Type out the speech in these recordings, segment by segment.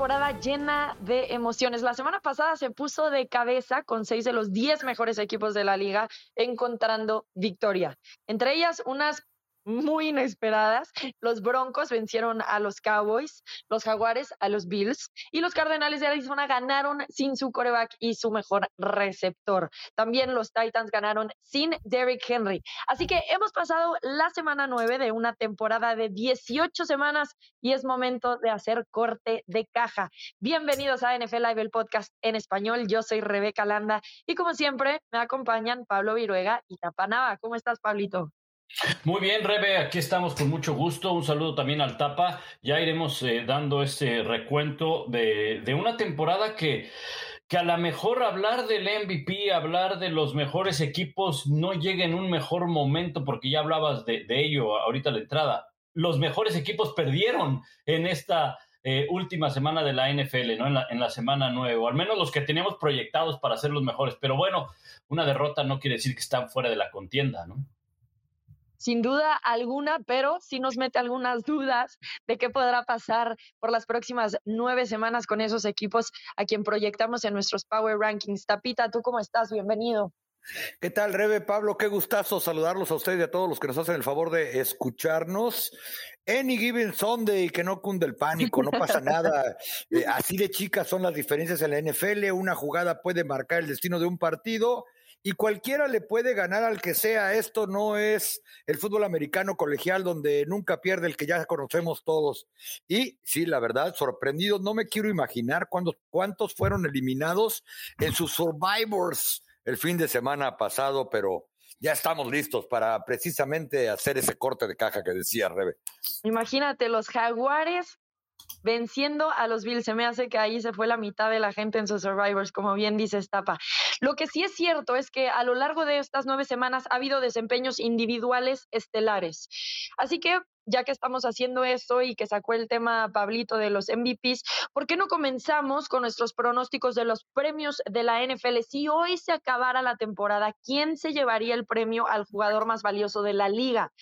temporada llena de emociones. La semana pasada se puso de cabeza con seis de los diez mejores equipos de la liga encontrando victoria. Entre ellas, unas muy inesperadas. Los Broncos vencieron a los Cowboys, los Jaguares a los Bills y los Cardenales de Arizona ganaron sin su coreback y su mejor receptor. También los Titans ganaron sin Derrick Henry. Así que hemos pasado la semana nueve de una temporada de 18 semanas y es momento de hacer corte de caja. Bienvenidos a NFL Live, el podcast en español. Yo soy Rebeca Landa y como siempre me acompañan Pablo Viruega y Tapanaba. ¿Cómo estás, Pablito? Muy bien, Rebe, aquí estamos con mucho gusto. Un saludo también al Tapa. Ya iremos eh, dando este recuento de, una temporada que, que a lo mejor hablar del MVP, hablar de los mejores equipos, no llega en un mejor momento, porque ya hablabas de, ello ahorita la entrada. Los mejores equipos perdieron en esta eh, última semana de la NFL, ¿no? En la, en la semana nueve, o al menos los que teníamos proyectados para ser los mejores. Pero bueno, una derrota no quiere decir que están fuera de la contienda, ¿no? Sin duda alguna, pero sí nos mete algunas dudas de qué podrá pasar por las próximas nueve semanas con esos equipos a quien proyectamos en nuestros Power Rankings. Tapita, ¿tú cómo estás? Bienvenido. ¿Qué tal, Rebe? Pablo, qué gustazo saludarlos a ustedes y a todos los que nos hacen el favor de escucharnos. Any given Sunday, que no cunde el pánico, no pasa nada. Eh, así de chicas son las diferencias en la NFL. Una jugada puede marcar el destino de un partido y cualquiera le puede ganar al que sea. Esto no es el fútbol americano colegial donde nunca pierde el que ya conocemos todos. Y sí, la verdad, sorprendido, no me quiero imaginar cuántos, fueron eliminados en sus Survivors el fin de semana pasado, pero ya estamos listos para precisamente hacer ese corte de caja que decía Rebe. Imagínate, los jaguares venciendo a los Bills. Se me hace que ahí se fue la mitad de la gente en sus Survivors, como bien dice Estapa. Lo que sí es cierto es que a lo largo de estas nueve semanas ha habido desempeños individuales estelares. Así que ya que estamos haciendo esto y que sacó el tema Pablito de los MVPs, ¿por qué no comenzamos con nuestros pronósticos de los premios de la NFL? Si hoy se acabara la temporada, ¿quién se llevaría el premio al jugador más valioso de la liga?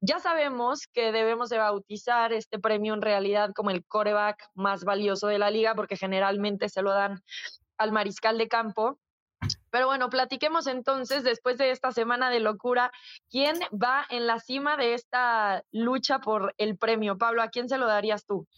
Ya sabemos que debemos de bautizar este premio en realidad como el coreback más valioso de la liga, porque generalmente se lo dan al mariscal de campo. Pero bueno, platiquemos entonces, después de esta semana de locura, ¿quién va en la cima de esta lucha por el premio? Pablo, ¿a quién se lo darías tú?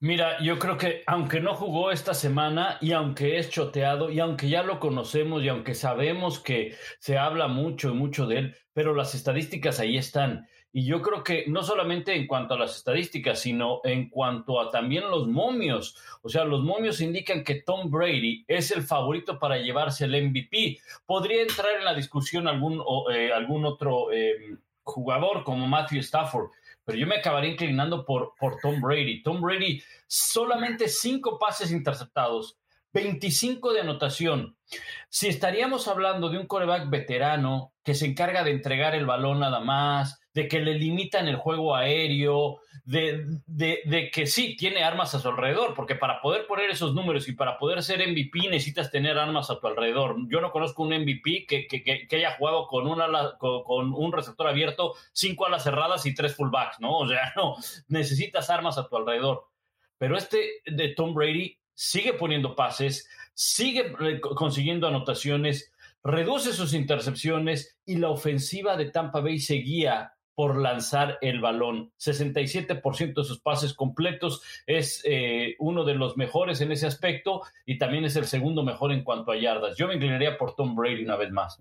Mira, yo creo que aunque no jugó esta semana y aunque es choteado y aunque ya lo conocemos y aunque sabemos que se habla mucho y mucho de él, pero las estadísticas ahí están. Y yo creo que no solamente en cuanto a las estadísticas, sino en cuanto a también los momios. O sea, los momios indican que Tom Brady es el favorito para llevarse el MVP. Podría entrar en la discusión algún, eh, algún otro em, jugador como Matthew Stafford, pero yo me acabaría inclinando por, por Tom Brady. Tom Brady, solamente cinco pases interceptados, 25 de anotación. Si estaríamos hablando de un coreback veterano que se encarga de entregar el balón nada más, de que le limitan el juego aéreo, de, de, que sí, tiene armas a su alrededor, porque para poder poner esos números y para poder ser MVP necesitas tener armas a tu alrededor. Yo no conozco un MVP que, que, haya jugado con, una, con, un receptor abierto, cinco alas cerradas y tres fullbacks, ¿no? O sea, no, necesitas armas a tu alrededor. Pero este de Tom Brady sigue poniendo pases, sigue eh, consiguiendo anotaciones, reduce sus intercepciones y la ofensiva de Tampa Bay seguía por lanzar el balón. 67% de sus pases completos es eh, uno de los mejores en ese aspecto y también es el segundo mejor en cuanto a yardas. Yo me inclinaría por Tom Brady una vez más.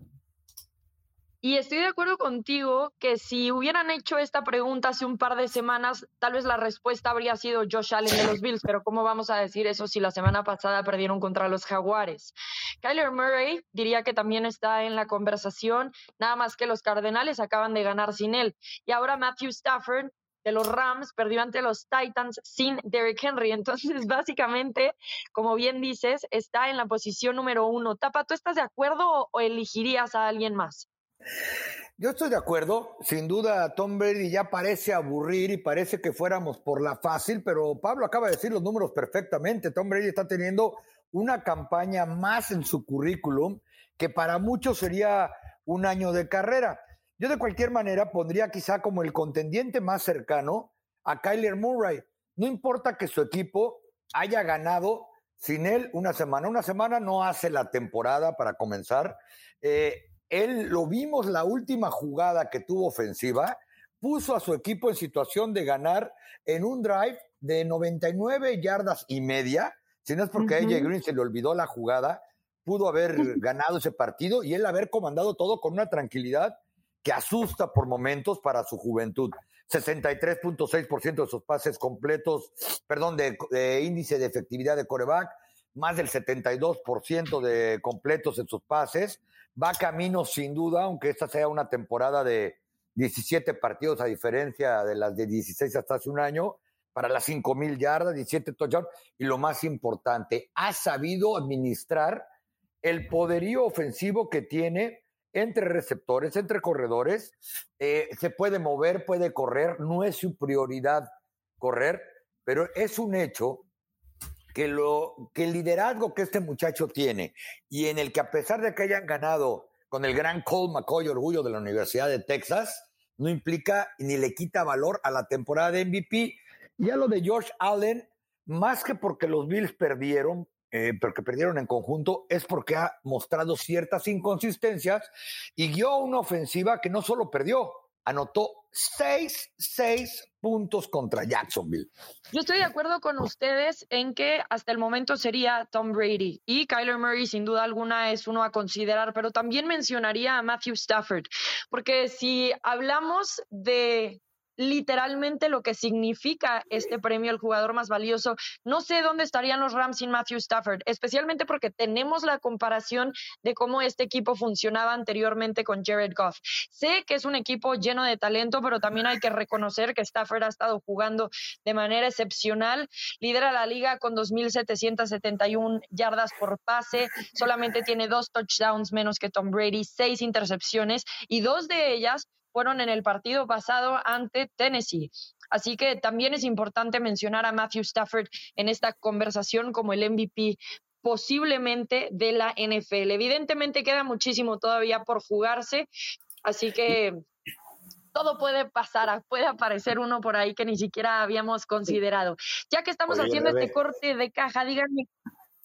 Y estoy de acuerdo contigo que si hubieran hecho esta pregunta hace un par de semanas, tal vez la respuesta habría sido Josh Allen de los Bills, pero ¿cómo vamos a decir eso si la semana pasada perdieron contra los Jaguares? Kyler Murray diría que también está en la conversación, nada más que los Cardenales acaban de ganar sin él. Y ahora Matthew Stafford de los Rams perdió ante los Titans sin Derrick Henry. Entonces, básicamente, como bien dices, está en la posición número uno. Tapa, ¿tú estás de acuerdo o elegirías a alguien más? Yo estoy de acuerdo, sin duda Tom Brady ya parece aburrir y parece que fuéramos por la fácil, pero Pablo acaba de decir los números perfectamente. Tom Brady está teniendo una campaña más en su currículum que para muchos sería un año de carrera. Yo de cualquier manera pondría quizá como el contendiente más cercano a Kyler Murray. No importa que su equipo haya ganado sin él una semana. Una semana no hace la temporada para comenzar. Eh, él lo vimos la última jugada que tuvo ofensiva, puso a su equipo en situación de ganar en un drive de 99 yardas y media. Si no es porque a AJ Green se le olvidó la jugada, pudo haber ganado ese partido y él haber comandado todo con una tranquilidad que asusta por momentos para su juventud. 63.6% de sus pases completos, perdón, de, índice de efectividad de coreback, más del 72% de completos en sus pases. Va camino sin duda, aunque esta sea una temporada de 17 partidos a diferencia de las de 16 hasta hace un año, para las 5.000 yardas, 17 touchdowns. Y lo más importante, ha sabido administrar el poderío ofensivo que tiene entre receptores, entre corredores, eh, se puede mover, puede correr, no es su prioridad correr, pero es un hecho que, lo, que el liderazgo que este muchacho tiene y en el que a pesar de que hayan ganado con el gran Cole McCoy, orgullo de la Universidad de Texas, no implica ni le quita valor a la temporada de MVP. Y a lo de George Allen, más que porque los Bills perdieron, eh, pero que perdieron en conjunto, es porque ha mostrado ciertas inconsistencias y guió una ofensiva que no solo perdió, anotó seis, seis puntos contra Jacksonville. Yo estoy de acuerdo con ustedes en que hasta el momento sería Tom Brady y Kyler Murray sin duda alguna es uno a considerar, pero también mencionaría a Matthew Stafford, porque si hablamos de literalmente lo que significa este premio al jugador más valioso. No sé dónde estarían los Rams sin Matthew Stafford, especialmente porque tenemos la comparación de cómo este equipo funcionaba anteriormente con Jared Goff. Sé que es un equipo lleno de talento, pero también hay que reconocer que Stafford ha estado jugando de manera excepcional. Lidera la liga con 2.771 yardas por pase, solamente tiene dos touchdowns menos que Tom Brady, seis intercepciones y dos de ellas fueron en el partido pasado ante Tennessee. Así que también es importante mencionar a Matthew Stafford en esta conversación como el MVP posiblemente de la NFL. Evidentemente queda muchísimo todavía por jugarse, así que todo puede pasar, puede aparecer uno por ahí que ni siquiera habíamos considerado. Ya que estamos haciendo este corte de caja, díganme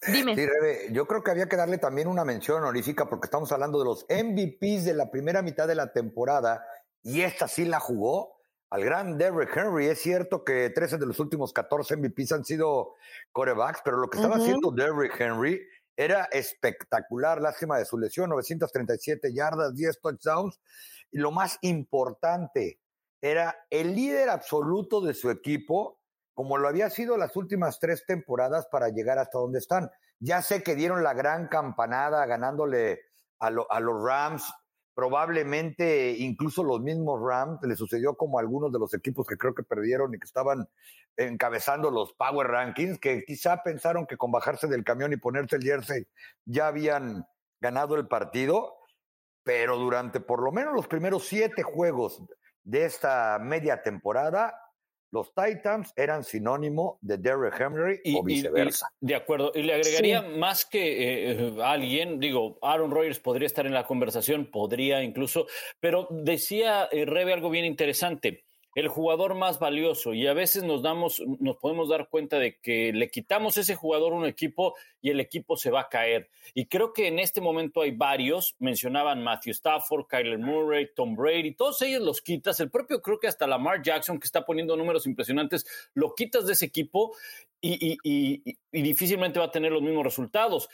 Dime. Sí, Rebe, yo creo que había que darle también una mención honorífica porque estamos hablando de los MVPs de la primera mitad de la temporada y esta sí la jugó al gran Derrick Henry. Es cierto que 13 de los últimos 14 MVPs han sido corebacks, pero lo que estaba haciendo Derrick Henry era espectacular. Lástima de su lesión, 937 yardas, 10 touchdowns. Y lo más importante, era el líder absoluto de su equipo, como lo había sido las últimas tres temporadas para llegar hasta donde están. Ya sé que dieron la gran campanada ganándole a, a los Rams probablemente incluso los mismos Rams le sucedió como algunos de los equipos que creo que perdieron y que estaban encabezando los Power Rankings, que quizá pensaron que con bajarse del camión y ponerse el jersey ya habían ganado el partido, pero durante por lo menos los primeros siete juegos de esta media temporada, los Titans eran sinónimo de Derrick Henry o viceversa. de acuerdo. Y le agregaría más que eh, alguien, digo, Aaron Rodgers podría estar en la conversación, podría incluso, pero decía eh, Rebe algo bien interesante el jugador más valioso y a veces nos damos, nos podemos dar cuenta de que le quitamos ese jugador a un equipo y el equipo se va a caer. Y creo que en este momento hay varios, mencionaban Matthew Stafford, Kyler Murray, Tom Brady, todos ellos los quitas, el propio creo que hasta Lamar Jackson que está poniendo números impresionantes, lo quitas de ese equipo y, y difícilmente va a tener los mismos resultados.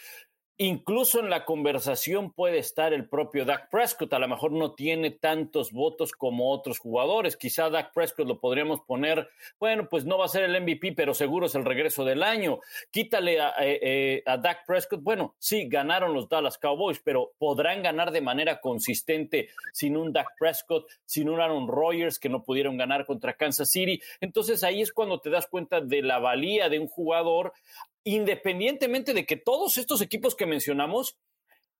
Incluso en la conversación puede estar el propio Dak Prescott. A lo mejor no tiene tantos votos como otros jugadores. Quizá Dak Prescott lo podríamos poner, bueno, pues no va a ser el MVP, pero seguro es el regreso del año. Quítale a, eh, eh, a Dak Prescott. Bueno, sí, ganaron los Dallas Cowboys, pero podrán ganar de manera consistente sin un Dak Prescott, sin un Aaron Rodgers que no pudieron ganar contra Kansas City. Entonces ahí es cuando te das cuenta de la valía de un jugador independientemente de que todos estos equipos que mencionamos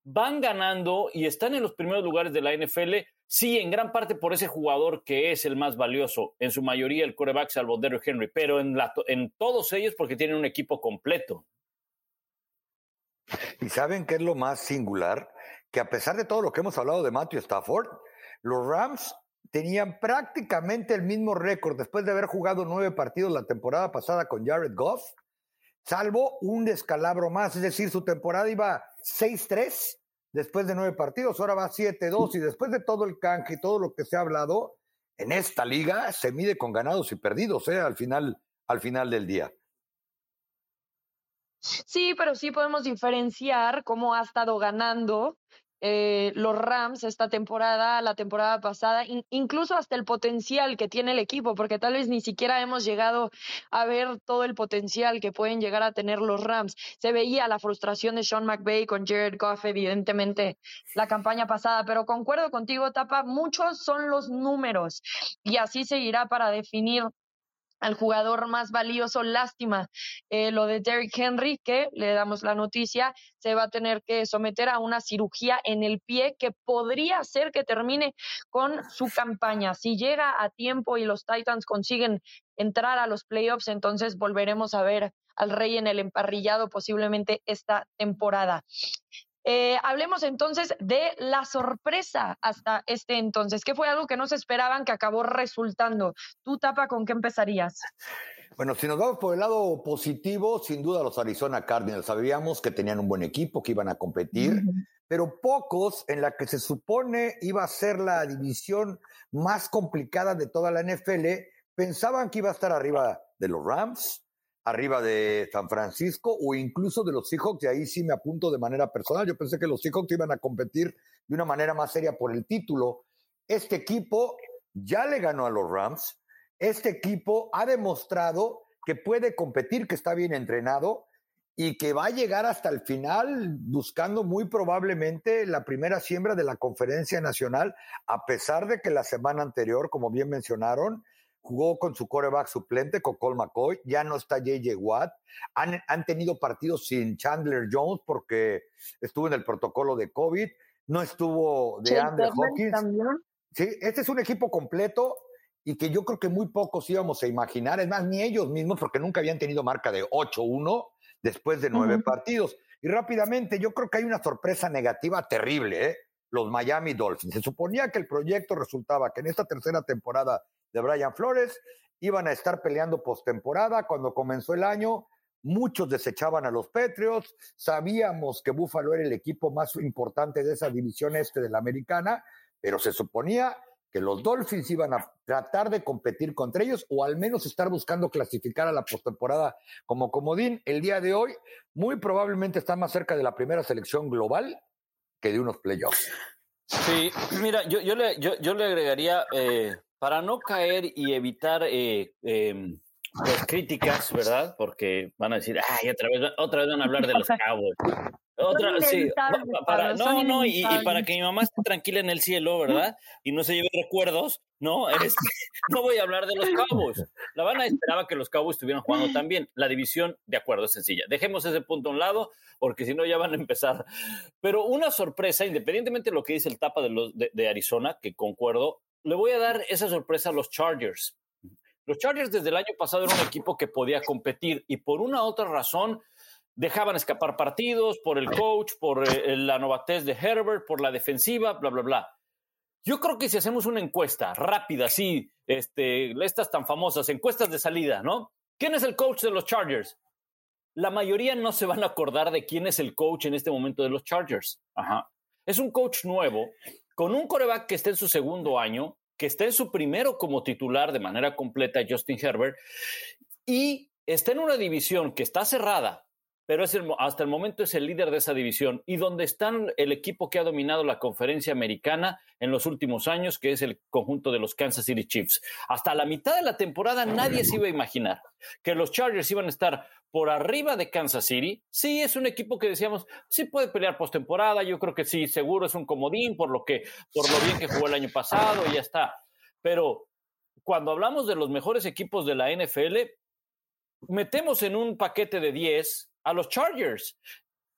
van ganando y están en los primeros lugares de la NFL, sí, en gran parte por ese jugador que es el más valioso, en su mayoría el coreback salvo Derrick Henry, pero en, en todos ellos porque tienen un equipo completo. ¿Y saben qué es lo más singular? Que a pesar de todo lo que hemos hablado de Matthew Stafford, los Rams tenían prácticamente el mismo récord después de haber jugado nueve partidos la temporada pasada con Jared Goff salvo un descalabro más, es decir, su temporada iba 6-3 después de nueve partidos, ahora va 7-2 y después de todo el canje y todo lo que se ha hablado, en esta liga se mide con ganados y perdidos, ¿eh? al, final, al final del día. Sí, pero sí podemos diferenciar cómo ha estado ganando eh, los Rams esta temporada, la temporada pasada, incluso hasta el potencial que tiene el equipo, porque tal vez ni siquiera hemos llegado a ver todo el potencial que pueden llegar a tener los Rams. Se veía la frustración de Sean McVay con Jared Goff, evidentemente, la campaña pasada, pero concuerdo contigo, Tapa, muchos son los números y así seguirá para definir al jugador más valioso. Lástima eh, lo de Derrick Henry, que le damos la noticia, se va a tener que someter a una cirugía en el pie que podría ser que termine con su campaña. Si llega a tiempo y los Titans consiguen entrar a los playoffs, entonces volveremos a ver al Rey en el emparrillado posiblemente esta temporada. Eh, hablemos entonces de la sorpresa hasta este entonces, que fue algo que no se esperaban, que acabó resultando. Tú, Tapa, ¿con qué empezarías? Bueno, si nos vamos por el lado positivo, sin duda los Arizona Cardinals sabíamos que tenían un buen equipo, que iban a competir, pero pocos en la que se supone iba a ser la división más complicada de toda la NFL, pensaban que iba a estar arriba de los Rams, arriba de San Francisco o incluso de los Seahawks, y ahí sí me apunto de manera personal. Yo pensé que los Seahawks iban a competir de una manera más seria por el título. Este equipo ya le ganó a los Rams. Este equipo ha demostrado que puede competir, que está bien entrenado y que va a llegar hasta el final buscando muy probablemente la primera siembra de la conferencia nacional, a pesar de que la semana anterior, como bien mencionaron, jugó con su coreback suplente, con Cole McCoy, ya no está JJ Watt, han, han, tenido partidos sin Chandler Jones porque estuvo en el protocolo de COVID, no estuvo de Andrew Hawkins. Sí, este es un equipo completo y que yo creo que muy pocos íbamos a imaginar, es más, ni ellos mismos, porque nunca habían tenido marca de 8-1 después de nueve partidos. Y rápidamente, yo creo que hay una sorpresa negativa terrible, ¿eh? los Miami Dolphins. Se suponía que el proyecto resultaba que en esta tercera temporada de Brian Flores. Iban a estar peleando postemporada. Cuando comenzó el año, muchos desechaban a los Patriots. Sabíamos que Buffalo era el equipo más importante de esa división este de la americana, pero se suponía que los Dolphins iban a tratar de competir contra ellos o al menos estar buscando clasificar a la postemporada como comodín. El día de hoy, muy probablemente está más cerca de la primera selección global que de unos playoffs. Sí, mira, yo, yo, le, yo, yo le agregaría eh, para no caer y evitar eh, em, pues, críticas, ¿verdad? Porque van a decir, ay, otra vez, otra vez van a hablar de los cabos. Otra, sí, para, no, no, y, para que mi mamá esté tranquila en el cielo, ¿verdad? Y no se lleve recuerdos, ¿no? No voy a hablar de los cabos. La Habana esperaba que los cabos estuvieran jugando también. La división, de acuerdo, es sencilla. Dejemos ese punto a un lado, porque si no ya van a empezar. Pero una sorpresa, independientemente de lo que dice el tapa de, los, de Arizona, que concuerdo, le voy a dar esa sorpresa a los Chargers. Los Chargers desde el año pasado eran un equipo que podía competir y por una u otra razón dejaban escapar partidos por el coach, por eh, la novatez de Herbert, por la defensiva, bla, bla, bla. Yo creo que si hacemos una encuesta rápida, así, este, estas tan famosas, encuestas de salida, ¿no? ¿Quién es el coach de los Chargers? La mayoría no se van a acordar de quién es el coach en este momento de los Chargers. Ajá. Es un coach nuevo con un coreback que está en su segundo año, que está en su primero como titular de manera completa, Justin Herbert, y está en una división que está cerrada, pero es hasta el momento es el líder de esa división y donde están el equipo que ha dominado la conferencia americana en los últimos años, que es el conjunto de los Kansas City Chiefs. Hasta la mitad de la temporada nadie se iba a imaginar que los Chargers iban a estar por arriba de Kansas City. Sí, es un equipo que decíamos, sí puede pelear postemporada, yo creo que sí, seguro es un comodín por lo que por lo bien que jugó el año pasado y ya está. Pero cuando hablamos de los mejores equipos de la NFL, metemos en un paquete de 10 a los Chargers,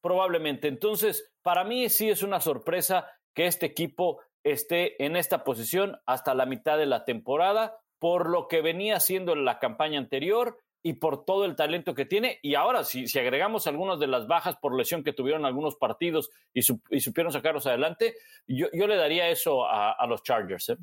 probablemente. Entonces, para mí sí es una sorpresa que este equipo esté en esta posición hasta la mitad de la temporada, por lo que venía haciendo en la campaña anterior y por todo el talento que tiene. Y ahora, si, si agregamos algunas de las bajas por lesión que tuvieron algunos partidos y, supieron sacarlos adelante, yo, le daría eso a, los Chargers. ¿eh?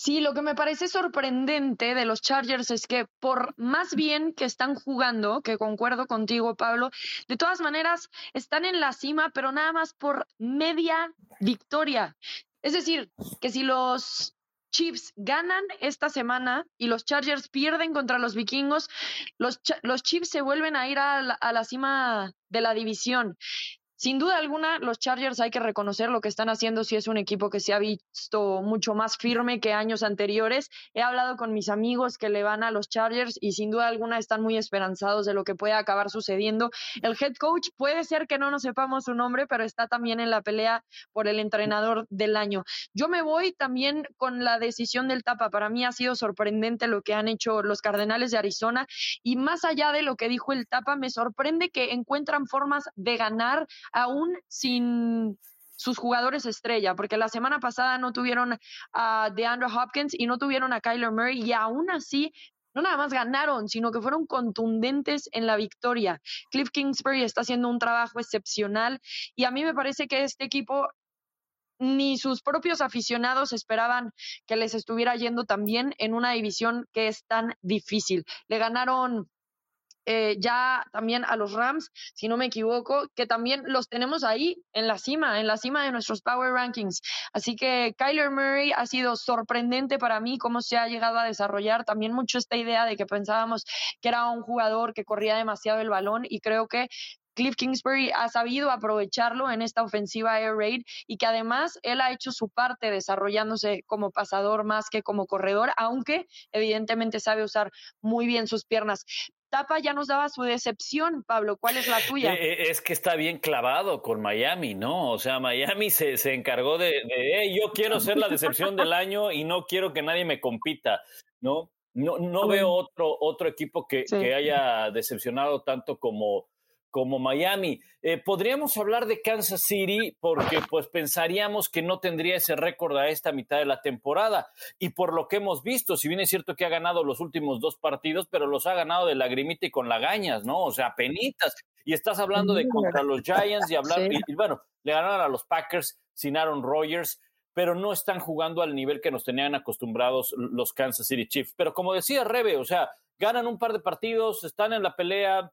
Sí, lo que me parece sorprendente de los Chargers es que por más bien que están jugando, que concuerdo contigo, Pablo, de todas maneras están en la cima, pero nada más por media victoria. Es decir, que si los Chiefs ganan esta semana y los Chargers pierden contra los vikingos, los, los Chiefs se vuelven a ir a la cima de la división. Sin duda alguna, los Chargers hay que reconocer lo que están haciendo si es un equipo que se ha visto mucho más firme que años anteriores. He hablado con mis amigos que le van a los Chargers y sin duda alguna están muy esperanzados de lo que puede acabar sucediendo. El head coach puede ser que no nos sepamos su nombre, pero está también en la pelea por el entrenador del año. Yo me voy también con la decisión del Tapa. Para mí ha sido sorprendente lo que han hecho los Cardenales de Arizona y más allá de lo que dijo el Tapa, me sorprende que encuentran formas de ganar aún sin sus jugadores estrella, porque la semana pasada no tuvieron a DeAndre Hopkins y no tuvieron a Kyler Murray y aún así no nada más ganaron, sino que fueron contundentes en la victoria. Cliff Kingsbury está haciendo un trabajo excepcional y a mí me parece que este equipo ni sus propios aficionados esperaban que les estuviera yendo tan bien en una división que es tan difícil. Le ganaron eh, ya también a los Rams, si no me equivoco, que también los tenemos ahí en la cima, en la cima de nuestros Power Rankings. Así que Kyler Murray ha sido sorprendente para mí cómo se ha llegado a desarrollar también mucho esta idea de que pensábamos que era un jugador que corría demasiado el balón y creo que Cliff Kingsbury ha sabido aprovecharlo en esta ofensiva air raid y que además él ha hecho su parte desarrollándose como pasador más que como corredor, aunque evidentemente sabe usar muy bien sus piernas. Tapa ya nos daba su decepción, Pablo. ¿Cuál es la tuya? Eh, eh, es que está bien clavado con Miami, ¿no? O sea, Miami se, se encargó de, de yo quiero ser la decepción del año y no quiero que nadie me compita, ¿no? No, no veo otro, otro equipo que, que haya decepcionado tanto como, como Miami. Eh, podríamos hablar de Kansas City porque pues pensaríamos que no tendría ese récord a esta mitad de la temporada y por lo que hemos visto, si bien es cierto que ha ganado los últimos dos partidos, pero los ha ganado de lagrimita y con lagañas, ¿no? O sea, penitas. Y estás hablando de contra los Giants y hablar, y, bueno, le ganaron a los Packers sin Aaron Rodgers pero no están jugando al nivel que nos tenían acostumbrados los Kansas City Chiefs. Pero como decía Rebe, o sea, ganan un par de partidos, están en la pelea,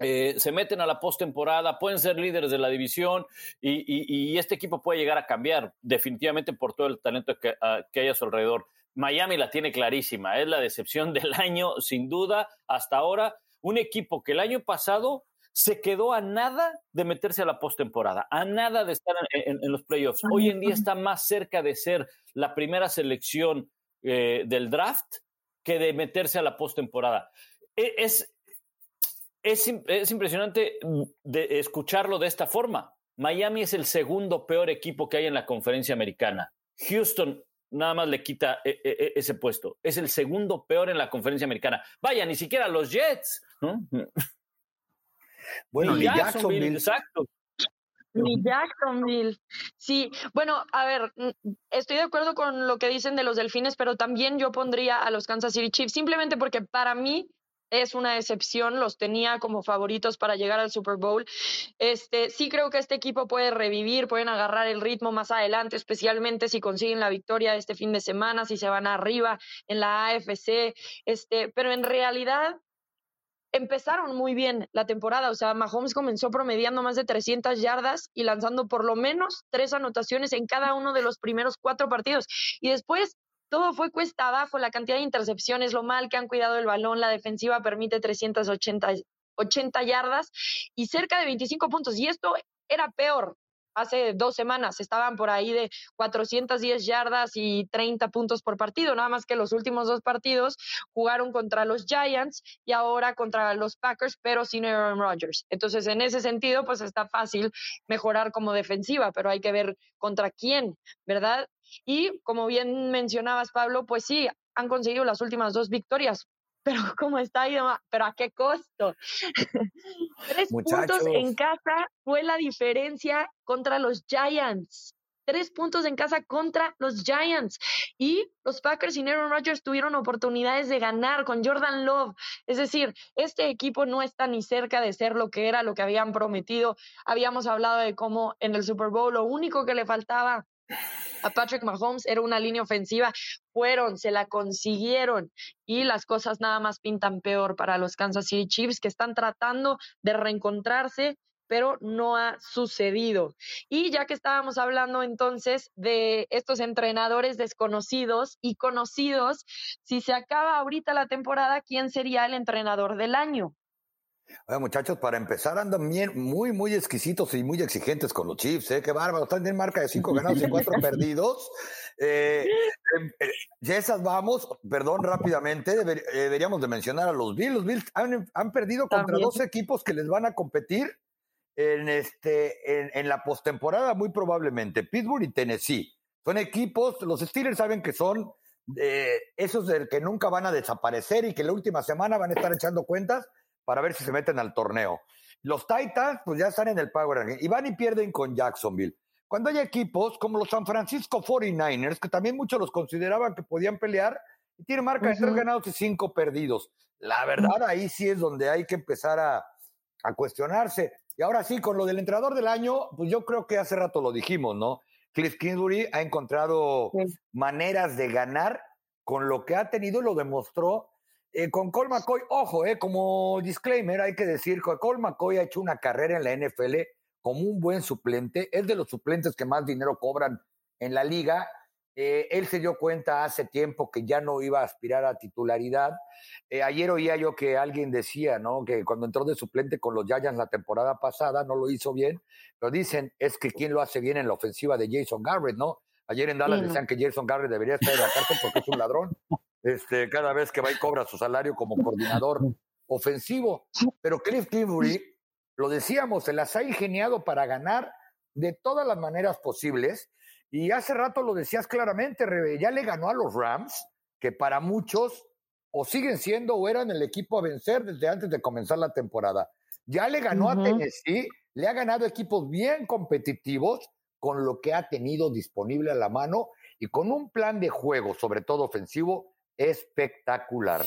eh, se meten a la postemporada, pueden ser líderes de la división y, este equipo puede llegar a cambiar definitivamente por todo el talento que, ah, que, hay a su alrededor. Miami la tiene clarísima, es la decepción del año, sin duda, hasta ahora. Un equipo que el año pasado se quedó a nada de meterse a la postemporada, a nada de estar en, los playoffs. Hoy en día está más cerca de ser la primera selección eh, del draft que de meterse a la postemporada. E, es, es, impresionante de escucharlo de esta forma. Miami es el segundo peor equipo que hay en la conferencia americana. Houston nada más le quita e, e, e, ese puesto. Es el segundo peor en la conferencia americana. Vaya, ni siquiera los Jets. Bueno, ni Jacksonville. Exacto. Ni Jacksonville. Sí, bueno, a ver, estoy de acuerdo con lo que dicen de los delfines, pero también yo pondría a los Kansas City Chiefs, simplemente porque para mí es una excepción, los tenía como favoritos para llegar al Super Bowl. Este, sí creo que este equipo puede revivir, pueden agarrar el ritmo más adelante, especialmente si consiguen la victoria este fin de semana, si se van arriba en la AFC, este, pero en realidad empezaron muy bien la temporada, o sea, Mahomes comenzó promediando más de 300 yardas y lanzando por lo menos tres anotaciones en cada uno de los primeros cuatro partidos. Y después todo fue cuesta abajo, la cantidad de intercepciones, lo mal que han cuidado el balón, la defensiva permite 380 80 yardas y cerca de 25 puntos. Y esto era peor. Hace dos semanas estaban por ahí de 410 yardas y 30 puntos por partido, nada más que los últimos dos partidos jugaron contra los Giants y ahora contra los Packers, pero sin Aaron Rodgers. Entonces, en ese sentido, pues está fácil mejorar como defensiva, pero hay que ver contra quién, ¿verdad? Y como bien mencionabas, Pablo, pues sí, han conseguido las últimas dos victorias, pero ¿cómo está ahí? ¿Pero a qué costo? Tres puntos en casa fue la diferencia contra los Giants. Tres puntos en casa contra los Giants. Y los Packers y Aaron Rodgers tuvieron oportunidades de ganar con Jordan Love. Es decir, este equipo no está ni cerca de ser lo que era, lo que habían prometido. Habíamos hablado de cómo en el Super Bowl lo único que le faltaba a Patrick Mahomes, era una línea ofensiva, fueron, se la consiguieron y las cosas nada más pintan peor para los Kansas City Chiefs que están tratando de reencontrarse pero no ha sucedido. Y ya que estábamos hablando entonces de estos entrenadores desconocidos y conocidos, si se acaba ahorita la temporada, ¿quién sería el entrenador del año? Oye, muchachos, para empezar andan bien, muy, muy exquisitos y muy exigentes con los Chiefs, ¿eh? Qué bárbaro, están en marca de cinco ganados y cuatro perdidos. Eh, em, eh, ya esas vamos, perdón, rápidamente, deberíamos de mencionar a los Bills. Los Bills han, han perdido contra dos equipos que les van a competir en, este, en, la postemporada, muy probablemente. Pittsburgh y Tennessee. Son equipos, los Steelers saben que son eh, esos del que nunca van a desaparecer y que la última semana van a estar echando cuentas para ver si se meten al torneo. Los Titans, pues ya están en el Power y van y pierden con Jacksonville. Cuando hay equipos como los San Francisco 49ers, que también muchos los consideraban que podían pelear, y tienen marca de tres ganados y cinco perdidos. La verdad, ahí sí es donde hay que empezar a, a cuestionarse. Y ahora sí, con lo del entrenador del año, pues yo creo que hace rato lo dijimos, ¿no? Cliff Kingsbury ha encontrado maneras de ganar con lo que ha tenido y lo demostró eh, con Cole McCoy. Ojo, eh, como disclaimer, hay que decir que Cole McCoy ha hecho una carrera en la NFL como un buen suplente. Es de los suplentes que más dinero cobran en la liga eh, él se dio cuenta hace tiempo que ya no iba a aspirar a titularidad. Eh, ayer oía yo que alguien decía, ¿no? Que cuando entró de suplente con los Giants la temporada pasada no lo hizo bien, pero dicen es que quién lo hace bien en la ofensiva de Jason Garrett, ¿no? Ayer en Dallas decían que Jason Garrett debería estar en la cárcel porque es un ladrón. Este, cada vez que va y cobra su salario como coordinador ofensivo. Pero Cliff Kingsbury, lo decíamos, se las ha ingeniado para ganar de todas las maneras posibles. Y hace rato lo decías claramente, Rebe, ya le ganó a los Rams, que para muchos o siguen siendo o eran el equipo a vencer desde antes de comenzar la temporada. Ya le ganó a Tennessee, le ha ganado equipos bien competitivos con lo que ha tenido disponible a la mano y con un plan de juego, sobre todo ofensivo, espectacular.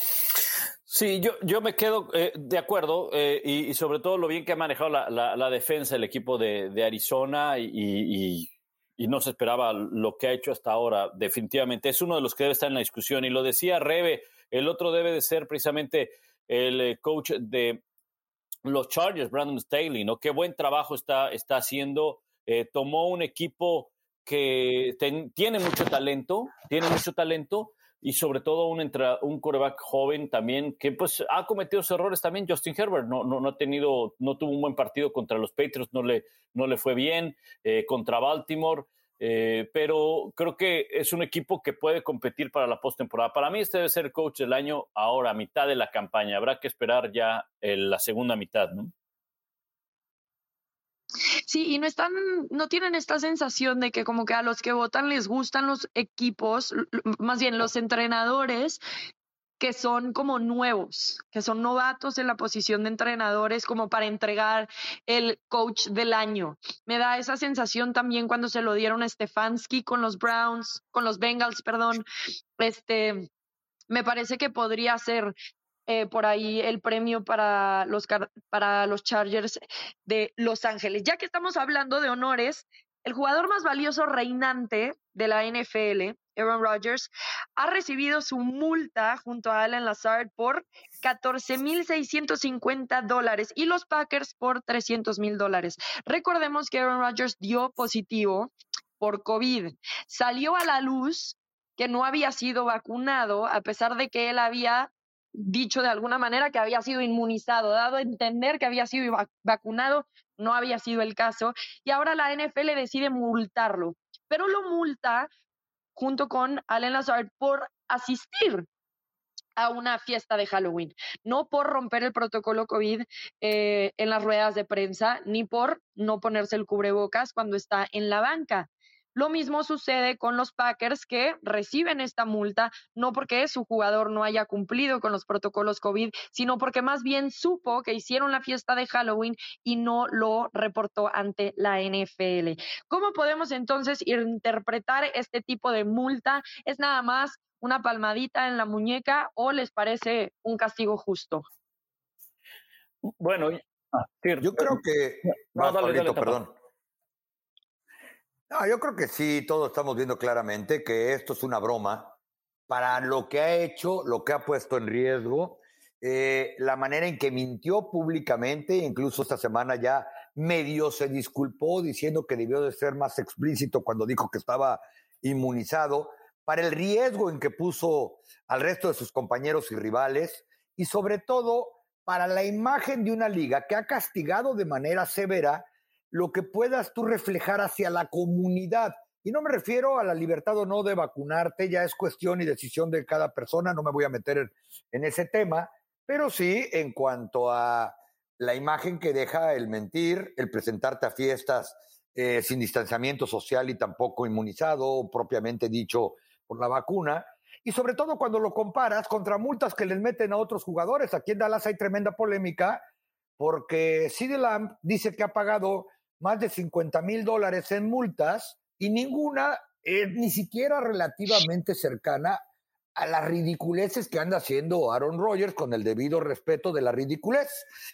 Sí, yo, yo me quedo eh, de acuerdo eh, y, sobre todo lo bien que ha manejado la, defensa el equipo de, Arizona y y no se esperaba lo que ha hecho hasta ahora. Definitivamente es uno de los que debe estar en la discusión. Y lo decía Rebe, el otro debe de ser precisamente el eh, coach de los Chargers, Brandon Staley, ¿no? Qué buen trabajo está, está haciendo. Eh, tomó un equipo que tiene mucho talento, tiene mucho talento y sobre todo un, un coreback joven también que pues ha cometido sus errores también. Justin Herbert no, no, no, ha tenido, no tuvo un buen partido contra los Patriots, no le, no le fue bien, eh, contra Baltimore. Eh, pero creo que es un equipo que puede competir para la postemporada. Para mí este debe ser coach del año ahora, a mitad de la campaña. Habrá que esperar ya la segunda mitad, ¿no? Sí, y no están, no tienen esta sensación de que como que a los que votan les gustan los equipos, más bien los entrenadores que son como nuevos, que son novatos en la posición de entrenadores como para entregar el coach del año. Me da esa sensación también cuando se lo dieron a Stefanski con los Browns, con los Bengals, perdón. Este, me parece que podría ser eh, por ahí el premio para los, para los Chargers de Los Ángeles. Ya que estamos hablando de honores, el jugador más valioso reinante de la NFL, Aaron Rodgers, ha recibido su multa junto a Alan Lazard por 14.650 dólares y los Packers por 300 mil dólares. Recordemos que Aaron Rodgers dio positivo por COVID. Salió a la luz que no había sido vacunado a pesar de que él había dicho de alguna manera que había sido inmunizado, dado a entender que había sido vacunado, no había sido el caso, y ahora la NFL decide multarlo, pero lo multa junto con Allen Lazard por asistir a una fiesta de Halloween, no por romper el protocolo COVID eh, en las ruedas de prensa, ni por no ponerse el cubrebocas cuando está en la banca. Lo mismo sucede con los Packers que reciben esta multa no porque su jugador no haya cumplido con los protocolos COVID, sino porque más bien supo que hicieron la fiesta de Halloween y no lo reportó ante la NFL. ¿Cómo podemos entonces interpretar este tipo de multa? ¿Es nada más una palmadita en la muñeca o les parece un castigo justo? Bueno, yo creo que... perdón. No, yo creo que sí, todos estamos viendo claramente que esto es una broma para lo que ha hecho, lo que ha puesto en riesgo, eh, la manera en que mintió públicamente, incluso esta semana ya medio se disculpó diciendo que debió de ser más explícito cuando dijo que estaba inmunizado, para el riesgo en que puso al resto de sus compañeros y rivales, y sobre todo para la imagen de una liga que ha castigado de manera severa lo que puedas tú reflejar hacia la comunidad. Y no me refiero a la libertad o no de vacunarte, ya es cuestión y decisión de cada persona, no me voy a meter en, ese tema, pero sí en cuanto a la imagen que deja el mentir, el presentarte a fiestas eh, sin distanciamiento social y tampoco inmunizado, propiamente dicho, por la vacuna. Y sobre todo cuando lo comparas contra multas que les meten a otros jugadores. Aquí en Dallas hay tremenda polémica porque Sid Lamb dice que ha pagado más de 50 mil dólares en multas y ninguna es ni siquiera relativamente cercana a las ridiculeces que anda haciendo Aaron Rodgers con el debido respeto de la ridiculez.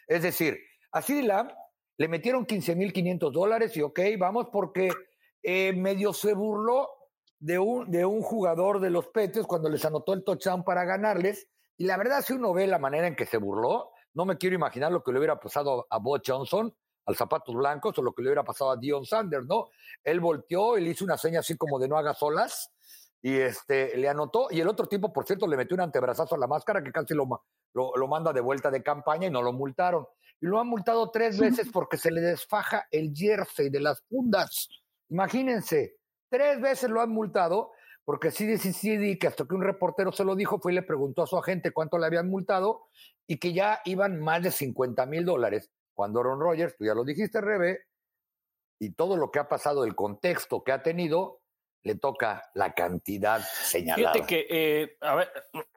Es decir, a CD Lamb le metieron 15 mil 500 dólares y ok, vamos porque eh, medio se burló de un, de un jugador de los Petes cuando les anotó el touchdown para ganarles. Y la verdad, si uno ve la manera en que se burló, no me quiero imaginar lo que le hubiera pasado a Bo Johnson, al zapatos blancos, o lo que le hubiera pasado a Dion Sanders, ¿no? Él volteó, él hizo una seña así como de no hagas olas, y este, le anotó, y el otro tipo, por cierto, le metió un antebrazazo a la máscara que casi lo, lo, lo manda de vuelta de campaña y no lo multaron. Y lo han multado tres veces porque se le desfaja el jersey de las fundas. Imagínense, tres veces lo han multado porque sí, sí, sí, que hasta que un reportero se lo dijo, fue y le preguntó a su agente cuánto le habían multado y que ya iban más de 50 mil dólares. Cuando Aaron Rodgers, tú ya lo dijiste, Rebe, y todo lo que ha pasado, el contexto que ha tenido, le toca la cantidad señalada. Fíjate que, eh, a ver,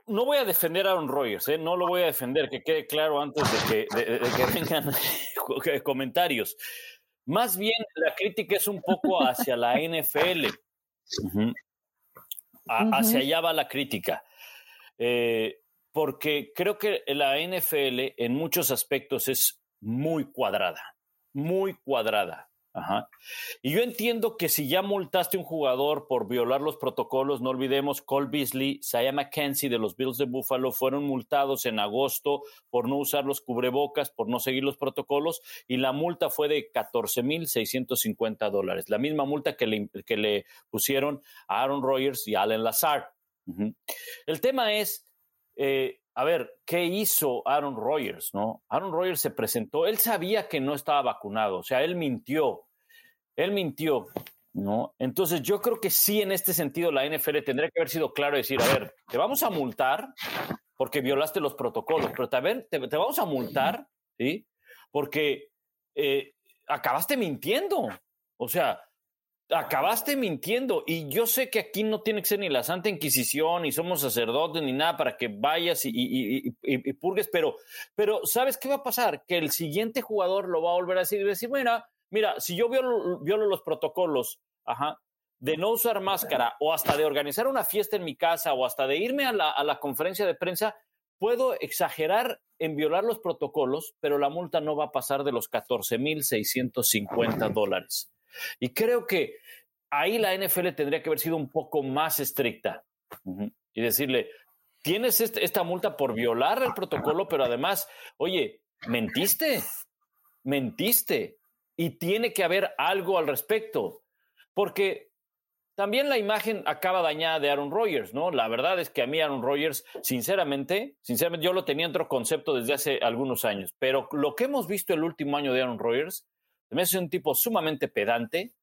no voy a defender a Aaron Rodgers, ¿eh? no lo voy a defender, que quede claro antes de que, de, que vengan comentarios. Más bien, la crítica es un poco hacia la NFL. Hacia allá va la crítica. Eh, porque creo que la NFL en muchos aspectos es muy cuadrada, muy cuadrada. Ajá. Y yo entiendo que si ya multaste a un jugador por violar los protocolos, no olvidemos, Cole Beasley, Saya McKenzie de los Bills de Buffalo fueron multados en agosto por no usar los cubrebocas, por no seguir los protocolos, y la multa fue de 14.650 dólares, la misma multa que le, que le pusieron a Aaron Rodgers y Allen Lazar. El tema es, eh, a ver, ¿qué hizo Aaron Rodgers? ¿no? Aaron Rodgers se presentó, él sabía que no estaba vacunado, o sea, él mintió él mintió, ¿no? Entonces yo creo que sí, en este sentido, la NFL tendría que haber sido claro y decir, a ver, te vamos a multar porque violaste los protocolos, pero también te, vamos a multar, ¿sí? Porque eh, acabaste mintiendo. O sea, acabaste mintiendo. Y yo sé que aquí no tiene que ser ni la Santa Inquisición, ni somos sacerdotes, ni nada para que vayas y, purgues, pero, pero ¿sabes qué va a pasar? Que el siguiente jugador lo va a volver a decir y decir, bueno, Mira, si yo violo, los protocolos, de no usar máscara o hasta de organizar una fiesta en mi casa o hasta de irme a la, conferencia de prensa, puedo exagerar en violar los protocolos, pero la multa no va a pasar de los 14.650 dólares. Y creo que ahí la NFL tendría que haber sido un poco más estricta y decirle, tienes esta multa por violar el protocolo, pero además, oye, mentiste, mentiste y tiene que haber algo al respecto, porque también la imagen acaba dañada de Aaron Rodgers, ¿no? La verdad es que a mí Aaron Rodgers, sinceramente, sinceramente yo lo tenía en otro concepto desde hace algunos años, pero lo que hemos visto el último año de Aaron Rodgers, me hace un tipo sumamente pedante,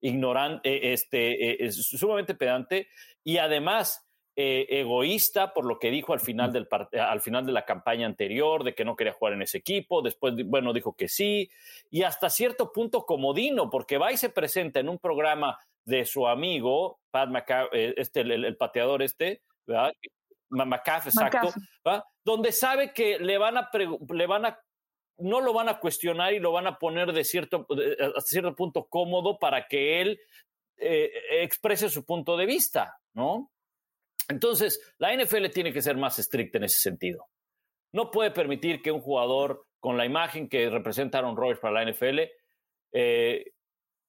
ignorante, eh, este, eh, sumamente pedante y además eh, egoísta por lo que dijo al final, del al final de la campaña anterior, de que no quería jugar en ese equipo, después, bueno, dijo que sí, y hasta cierto punto comodino, porque va y se presenta en un programa de su amigo, Pat eh, este, el, pateador este, ¿verdad? McCaff, exacto, donde sabe que le van a, le van a no lo van a cuestionar y lo van a poner de cierto, a cierto punto cómodo para que él eh, exprese su punto de vista, ¿no? Entonces, la NFL tiene que ser más estricta en ese sentido. No puede permitir que un jugador con la imagen que representa Aaron Rodgers para la NFL eh,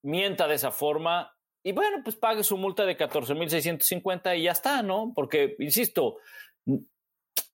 mienta de esa forma y bueno, pues pague su multa de 14.650 y ya está, ¿no? Porque, insisto,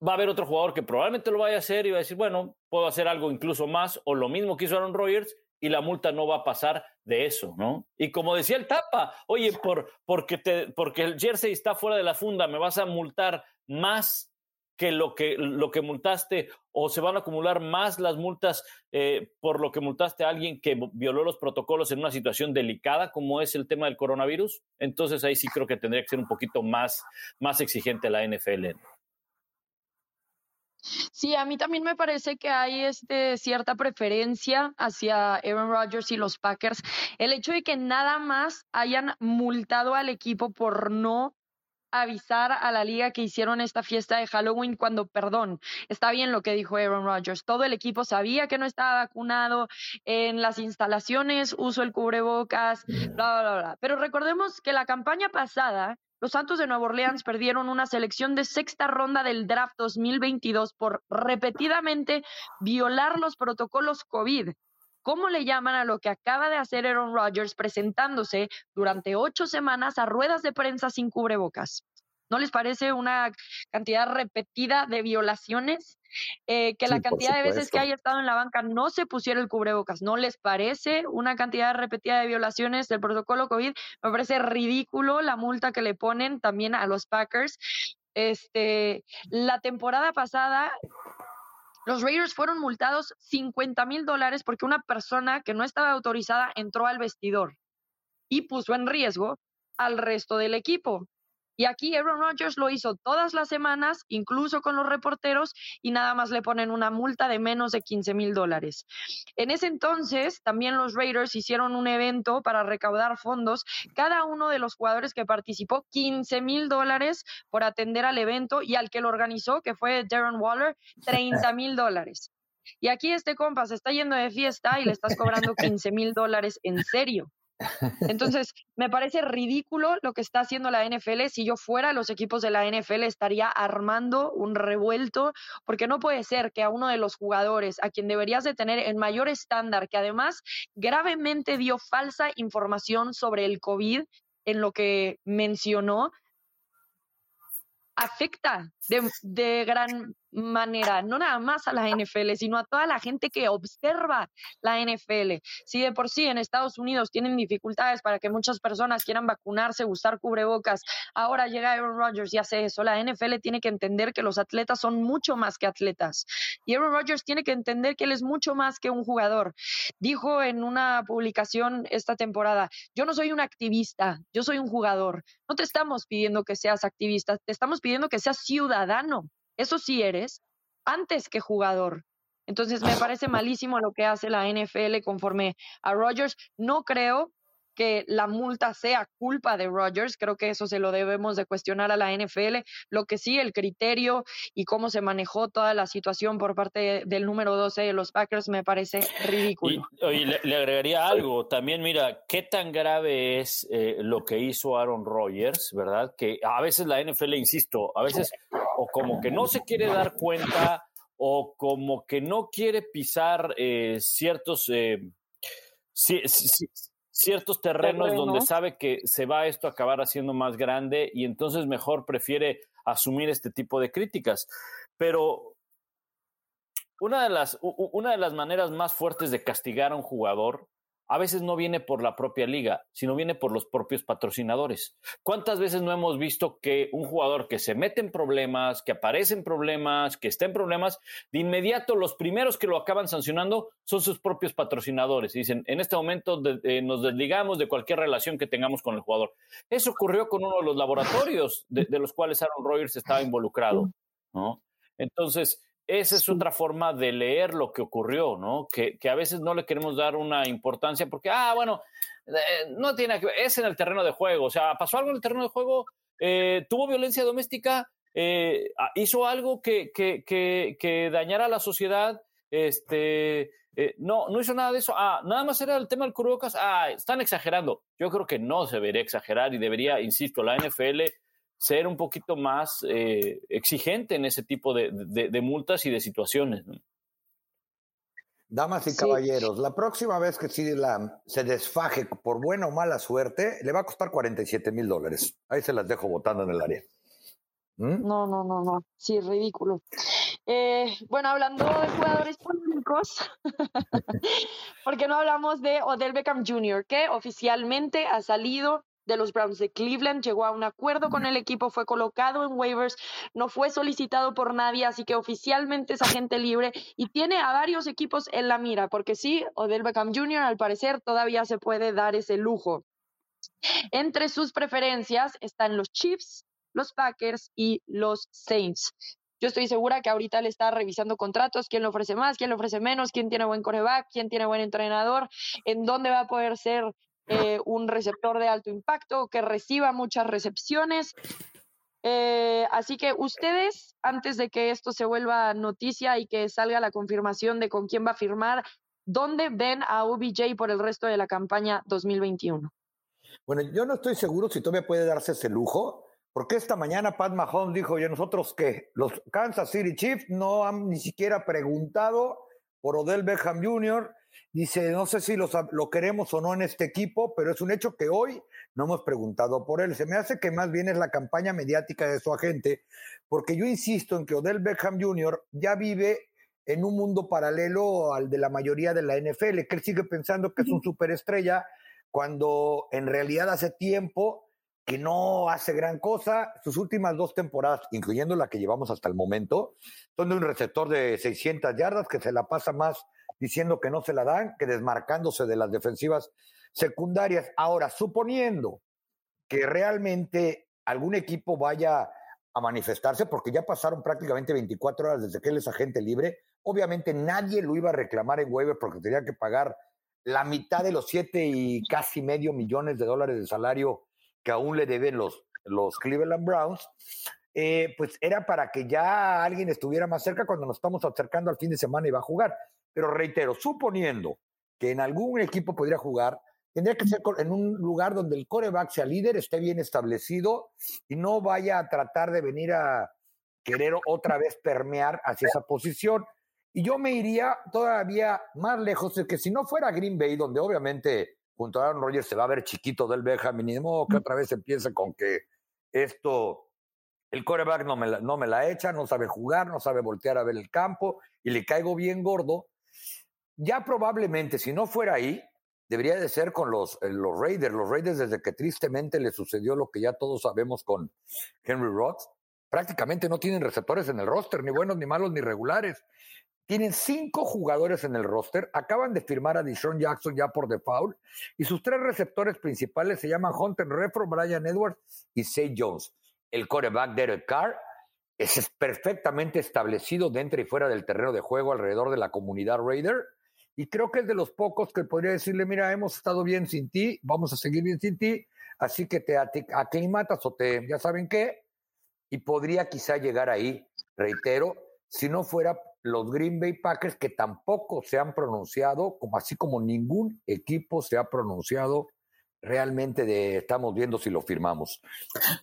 va a haber otro jugador que probablemente lo vaya a hacer y va a decir, bueno, puedo hacer algo incluso más o lo mismo que hizo Aaron Rodgers y la multa no va a pasar de eso, ¿no? Y como decía el Tapa, oye, por, porque, te, porque el jersey está fuera de la funda, me vas a multar más que lo que, lo que multaste o se van a acumular más las multas eh, por lo que multaste a alguien que violó los protocolos en una situación delicada como es el tema del coronavirus, entonces ahí sí creo que tendría que ser un poquito más, más exigente la NFL. Sí, a mí también me parece que hay este, cierta preferencia hacia Aaron Rodgers y los Packers. El hecho de que nada más hayan multado al equipo por no avisar a la liga que hicieron esta fiesta de Halloween cuando, perdón, está bien lo que dijo Aaron Rodgers, todo el equipo sabía que no estaba vacunado, en las instalaciones uso el cubrebocas, bla, bla, bla. Pero recordemos que la campaña pasada los Santos de Nueva Orleans perdieron una selección de sexta ronda del draft 2022 por repetidamente violar los protocolos COVID. ¿Cómo le llaman a lo que acaba de hacer Aaron Rodgers presentándose durante ocho semanas a ruedas de prensa sin cubrebocas? ¿No les parece una cantidad repetida de violaciones? Eh, que la cantidad de veces que haya estado en la banca no se pusiera el cubrebocas, ¿no les parece una cantidad repetida de violaciones del protocolo COVID? Me parece ridículo la multa que le ponen también a los Packers. Este, la temporada pasada los Raiders fueron multados 50 mil dólares porque una persona que no estaba autorizada entró al vestidor y puso en riesgo al resto del equipo. Y aquí Aaron Rodgers lo hizo todas las semanas, incluso con los reporteros, y nada más le ponen una multa de menos de 15 mil dólares. En ese entonces, también los Raiders hicieron un evento para recaudar fondos. Cada uno de los jugadores que participó, 15 mil dólares por atender al evento, y al que lo organizó, que fue Darren Waller, 30 mil dólares. Y aquí este compa se está yendo de fiesta y le estás cobrando 15 mil dólares en serio. Entonces, me parece ridículo lo que está haciendo la NFL. Si yo fuera los equipos de la NFL, estaría armando un revuelto, porque no puede ser que a uno de los jugadores, a quien deberías de tener en mayor estándar, que además gravemente dio falsa información sobre el COVID en lo que mencionó, afecta de, de, gran manera, no nada más a la NFL, sino a toda la gente que observa la NFL. Si de por sí en Estados Unidos tienen dificultades para que muchas personas quieran vacunarse, usar cubrebocas, ahora llega Aaron Rodgers y hace eso. La NFL tiene que entender que los atletas son mucho más que atletas. Y Aaron Rodgers tiene que entender que él es mucho más que un jugador. Dijo en una publicación esta temporada, yo no soy un activista, yo soy un jugador. No te estamos pidiendo que seas activista, te estamos pidiendo que seas ciudadano eso sí eres, antes que jugador. Entonces me parece malísimo lo que hace la NFL conforme a Rodgers. No creo que la multa sea culpa de Rodgers, creo que eso se lo debemos de cuestionar a la NFL. Lo que sí, el criterio y cómo se manejó toda la situación por parte del número 12 de los Packers me parece ridículo. Y, le, agregaría algo, también mira, qué tan grave es eh, lo que hizo Aaron Rodgers, ¿verdad? Que a veces la NFL, insisto, a veces o como que no se quiere dar cuenta o como que no quiere pisar eh, ciertos... Eh, ciertos terrenos donde sabe que se va esto a acabar haciendo más grande y entonces mejor prefiere asumir este tipo de críticas. Pero una de las, una de las maneras más fuertes de castigar a un jugador a veces no viene por la propia liga, sino viene por los propios patrocinadores. ¿Cuántas veces no hemos visto que un jugador que se mete en problemas, que aparece en problemas, que está en problemas, de inmediato los primeros que lo acaban sancionando son sus propios patrocinadores? dicen, en este momento eh, nos desligamos de cualquier relación que tengamos con el jugador. Eso ocurrió con uno de los laboratorios de, de los cuales Aaron Rodgers estaba involucrado. ¿no? Entonces, esa es otra forma de leer lo que ocurrió, ¿no? Que, a veces no le queremos dar una importancia porque, ah, bueno, eh, no tiene que ver, es en el terreno de juego, o sea, pasó algo en el terreno de juego, eh, tuvo violencia doméstica, eh, ah, hizo algo que, que, que, dañara a la sociedad, este, no, no hizo nada de eso, ah, nada más era el tema del Curocas, ah, están exagerando. Yo creo que no se debería exagerar y debería, insisto, la NFL ser un poquito más eh, exigente en ese tipo de, multas y de situaciones. Damas y caballeros, la próxima vez que CD Lamb se desfaje por buena o mala suerte, le va a costar 47 mil dólares. Ahí se las dejo votando en el área. ¿Mm? No, no, no, no. Sí, ridículo. Eh, bueno, hablando de jugadores polémicos, ¿por qué no hablamos de Odell Beckham Jr., que oficialmente ha salido de los Browns de Cleveland, llegó a un acuerdo con el equipo, fue colocado en waivers, no fue solicitado por nadie, así que oficialmente es agente libre y tiene a varios equipos en la mira, porque sí, Odell Beckham Jr. al parecer todavía se puede dar ese lujo. Entre sus preferencias están los Chiefs, los Packers y los Saints. Yo estoy segura que ahorita le está revisando contratos, quién le ofrece más, quién le ofrece menos, quién tiene buen coreback, quién tiene buen entrenador, en dónde va a poder ser eh, un receptor de alto impacto que reciba muchas recepciones. Eh, así que ustedes, antes de que esto se vuelva noticia y que salga la confirmación de con quién va a firmar, ¿dónde ven a OBJ por el resto de la campaña 2021? Bueno, yo no estoy seguro si todavía puede darse ese lujo, porque esta mañana Pat Mahomes dijo, ¿y nosotros qué? Los Kansas City Chiefs no han ni siquiera preguntado por Odell Beckham Jr., Dice, no sé si lo queremos o no en este equipo, pero es un hecho que hoy no hemos preguntado por él. Se me hace que más bien es la campaña mediática de su agente, porque yo insisto en que Odell Beckham Jr. ya vive en un mundo paralelo al de la mayoría de la NFL, que él sigue pensando que es un superestrella, cuando en realidad hace tiempo que no hace gran cosa. Sus últimas dos temporadas, incluyendo la que llevamos hasta el momento, son de un receptor de 600 yardas que se la pasa más diciendo que no se la dan, que desmarcándose de las defensivas secundarias. Ahora, suponiendo que realmente algún equipo vaya a manifestarse, porque ya pasaron prácticamente 24 horas desde que él es agente libre, obviamente nadie lo iba a reclamar en waiver porque tenía que pagar la mitad de los siete y casi medio millones de dólares de salario que aún le deben los, los Cleveland Browns, eh, pues era para que ya alguien estuviera más cerca cuando nos estamos acercando al fin de semana y va a jugar. Pero reitero, suponiendo que en algún equipo podría jugar, tendría que ser en un lugar donde el coreback sea líder, esté bien establecido y no vaya a tratar de venir a querer otra vez permear hacia esa posición. Y yo me iría todavía más lejos de que si no fuera Green Bay, donde obviamente junto a Aaron Rodgers se va a ver chiquito del Benjamin, y de modo que otra vez empiece con que esto, el coreback no me, la, no me la echa, no sabe jugar, no sabe voltear a ver el campo y le caigo bien gordo, ya probablemente, si no fuera ahí, debería de ser con los, eh, los Raiders. Los Raiders, desde que tristemente le sucedió lo que ya todos sabemos con Henry Roth, prácticamente no tienen receptores en el roster, ni buenos, ni malos, ni regulares. Tienen cinco jugadores en el roster, acaban de firmar a Deshaun Jackson ya por default, y sus tres receptores principales se llaman Hunter Refro, Brian Edwards y Say Jones. El coreback Derek Carr es perfectamente establecido dentro y fuera del terreno de juego alrededor de la comunidad Raider y creo que es de los pocos que podría decirle, mira, hemos estado bien sin ti, vamos a seguir bien sin ti, así que te aclimatas o te, ya saben qué, y podría quizá llegar ahí, reitero, si no fuera los Green Bay Packers que tampoco se han pronunciado, como así como ningún equipo se ha pronunciado realmente de, estamos viendo si lo firmamos.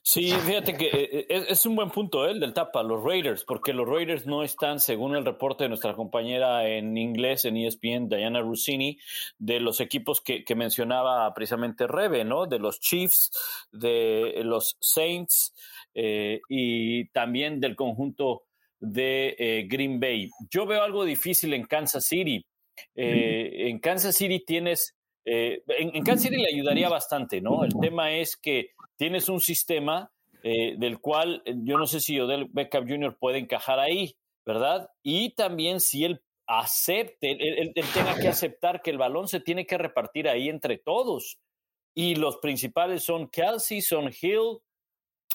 Sí, fíjate que eh, eh, es, un buen punto ¿eh? el del tapa, los Raiders, porque los Raiders no están, según el reporte de nuestra compañera en inglés en ESPN, Diana Rossini, de los equipos que, mencionaba precisamente Rebe, ¿no? De los Chiefs, de los Saints y también del conjunto de Green Bay. Yo veo algo difícil en Kansas City. en Kansas City tienes eh, en, Kansas City le ayudaría bastante, ¿no? El tema es que tienes un sistema eh, del cual eh, yo no sé si Odell Beckham Jr. puede encajar ahí, ¿verdad? Y también si él acepte, él, tenga que aceptar que el balón se tiene que repartir ahí entre todos. Y los principales son Kelsey, son Hill,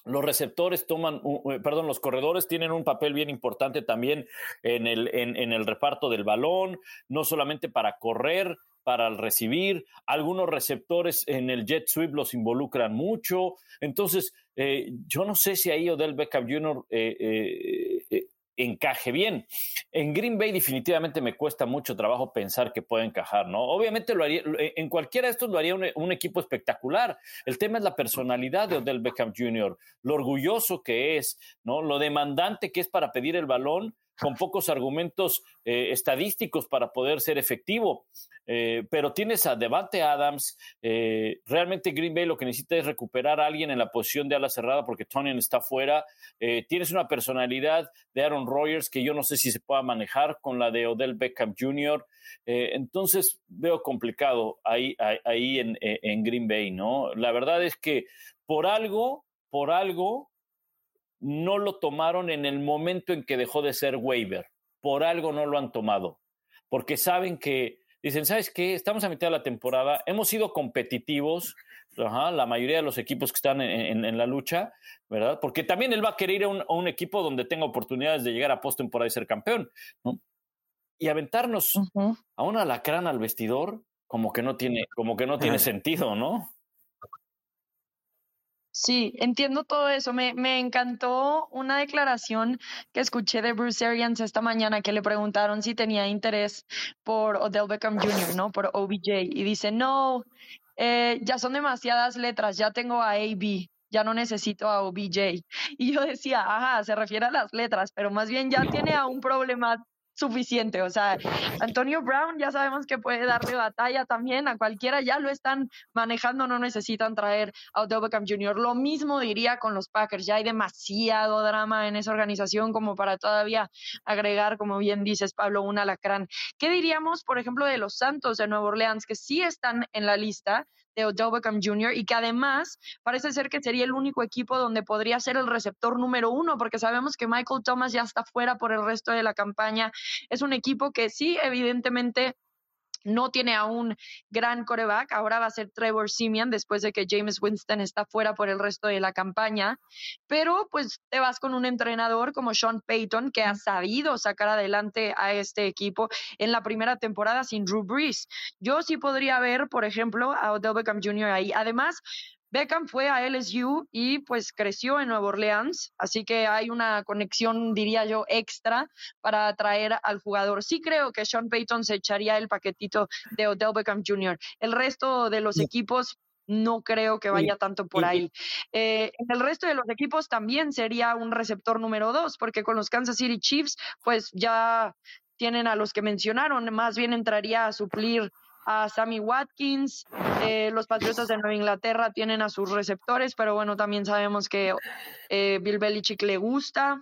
los receptores toman, perdón, los corredores tienen un papel bien importante también en el, en el reparto del balón, no solamente para correr, para recibir, algunos receptores en el jet sweep los involucran mucho, entonces eh, yo no sé si ahí Odell Beckham Jr. Eh, eh, encaje bien. En Green Bay definitivamente me cuesta mucho trabajo pensar que puede encajar, ¿no? Obviamente lo haría, en cualquiera de estos lo haría un, equipo espectacular. El tema es la personalidad de Odell Beckham Jr., lo orgulloso que es, ¿no? Lo demandante que es para pedir el balón con pocos argumentos eh, estadísticos para poder ser efectivo. Eh, pero tienes a Devante Adams. Eh, realmente Green Bay lo que necesita es recuperar a alguien en la posición de ala cerrada porque Tony está fuera. tienes una personalidad de Aaron Rodgers que yo no sé si se pueda manejar con la de Odell Beckham Jr. entonces veo complicado ahí, ahí en, en Green Bay, ¿no? La verdad es que por algo, por algo, no lo tomaron en el momento en que dejó de ser waiver. Por algo no lo han tomado. Porque saben que, dicen, ¿sabes qué? Estamos a mitad de la temporada, hemos sido competitivos, la mayoría de los equipos que están en, la lucha, ¿verdad? Porque también él va a querer ir a un, equipo donde tenga oportunidades de llegar a postemporada y ser campeón, ¿no? Y aventarnos a una lacrana al vestidor, como que no tiene, como que no tiene sentido, ¿no? Sí, entiendo todo eso. Me, me, encantó una declaración que escuché de Bruce Arians esta mañana que le preguntaron si tenía interés por Odell Beckham Jr., ¿no? Por OBJ. Y dice, no, eh, ya son demasiadas letras, ya tengo a AB, ya no necesito a OBJ. Y yo decía, ajá, se refiere a las letras, pero más bien ya tiene a un problema suficiente. O sea, Antonio Brown ya sabemos que puede darle batalla también a cualquiera, ya lo están manejando, no necesitan traer a Odell Beckham Jr. Lo mismo diría con los Packers, ya hay demasiado drama en esa organización como para todavía agregar, como bien dices, Pablo, un alacrán. ¿Qué diríamos, por ejemplo, de los Santos de Nueva Orleans, que sí están en la lista, de Odell Jr. y que además parece ser que sería el único equipo donde podría ser el receptor número uno, porque sabemos que Michael Thomas ya está fuera por el resto de la campaña. Es un equipo que sí, evidentemente no tiene a un gran coreback. Ahora va a ser Trevor Simeon después de que James Winston está fuera por el resto de la campaña. Pero pues te vas con un entrenador como Sean Payton que ha sabido sacar adelante a este equipo en la primera temporada sin Drew Brees. Yo sí podría ver, por ejemplo, a Odell Beckham Jr. ahí. Además, Beckham fue a LSU y pues creció en Nueva Orleans, así que hay una conexión, diría yo, extra para atraer al jugador. Sí creo que Sean Payton se echaría el paquetito de Odell Beckham Jr. El resto de los equipos no creo que vaya tanto por ahí. Eh, en el resto de los equipos también sería un receptor número dos, porque con los Kansas City Chiefs, pues ya tienen a los que mencionaron, más bien entraría a suplir a Sammy Watkins. Eh, los Patriotas de Nueva Inglaterra tienen a sus receptores, pero bueno, también sabemos que eh, Bill Belichick le gusta